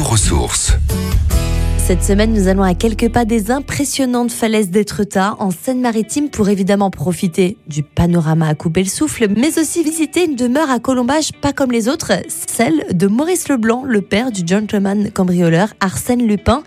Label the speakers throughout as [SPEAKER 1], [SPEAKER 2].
[SPEAKER 1] retour.
[SPEAKER 2] Cette semaine, nous allons à quelques pas des impressionnantes falaises d'Étretat en Seine-Maritime pour évidemment profiter du panorama à couper le souffle, mais aussi visiter une demeure à colombage pas comme les autres, celle de Maurice Leblanc, le père du gentleman cambrioleur Arsène Lupin.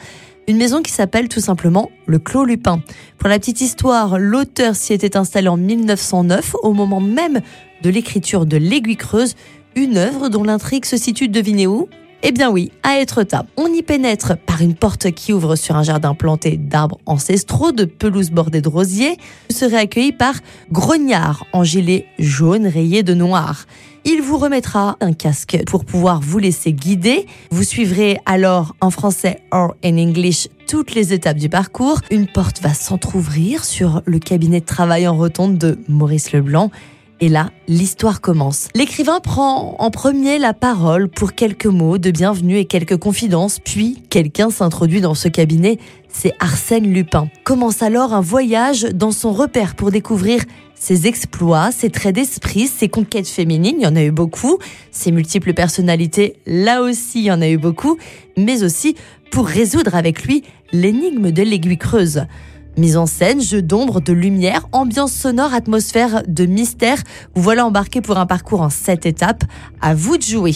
[SPEAKER 2] Une maison qui s'appelle tout simplement le Clos Lupin. Pour la petite histoire, l'auteur s'y était installé en 1909, au moment même de l'écriture de L'Aiguille Creuse, une œuvre dont l'intrigue se situe, devinez où? Eh bien oui, à Étretat, on y pénètre par une porte qui ouvre sur un jardin planté d'arbres ancestraux, de pelouses bordées de rosiers. Vous serez accueilli par Grognard en gilet jaune rayé de noir. Il vous remettra un casque pour pouvoir vous laisser guider. Vous suivrez alors en français or in English toutes les étapes du parcours. Une porte va s'entr'ouvrir sur le cabinet de travail en rotonde de Maurice Leblanc et là, l'histoire commence. L'écrivain prend en premier la parole pour quelques mots de bienvenue et quelques confidences, puis quelqu'un s'introduit dans ce cabinet, c'est Arsène Lupin. Commence alors un voyage dans son repère pour découvrir ses exploits, ses traits d'esprit, ses conquêtes féminines, il y en a eu beaucoup, ses multiples personnalités, là aussi il y en a eu beaucoup, mais aussi pour résoudre avec lui l'énigme de l'aiguille creuse. Mise en scène, jeu d'ombre, de lumière, ambiance sonore, atmosphère de mystère. Vous voilà embarqué pour un parcours en sept étapes. À vous de jouer.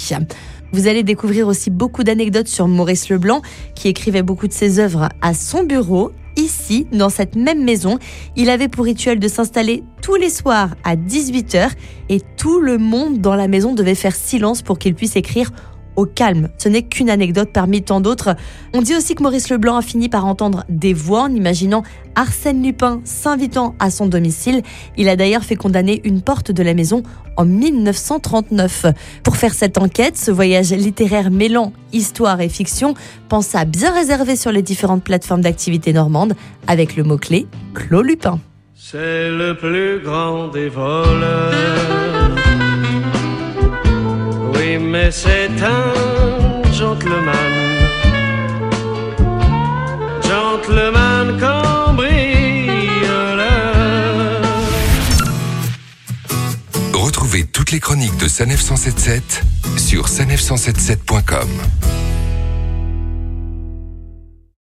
[SPEAKER 2] Vous allez découvrir aussi beaucoup d'anecdotes sur Maurice Leblanc, qui écrivait beaucoup de ses œuvres à son bureau. Ici, dans cette même maison, il avait pour rituel de s'installer tous les soirs à 18h et tout le monde dans la maison devait faire silence pour qu'il puisse écrire au calme. Ce n'est qu'une anecdote parmi tant d'autres. On dit aussi que Maurice Leblanc a fini par entendre des voix en imaginant Arsène Lupin s'invitant à son domicile. Il a d'ailleurs fait condamner une porte de la maison en 1939. Pour faire cette enquête, ce voyage littéraire mêlant histoire et fiction pense à bien réserver sur les différentes plateformes d'activité normande avec le mot-clé Clos Lupin.
[SPEAKER 3] C'est le plus grand des voleurs mais c'est un gentleman. Gentleman cambrioleur.
[SPEAKER 1] Retrouvez toutes les chroniques de Sanef 177 sur sanef177.com.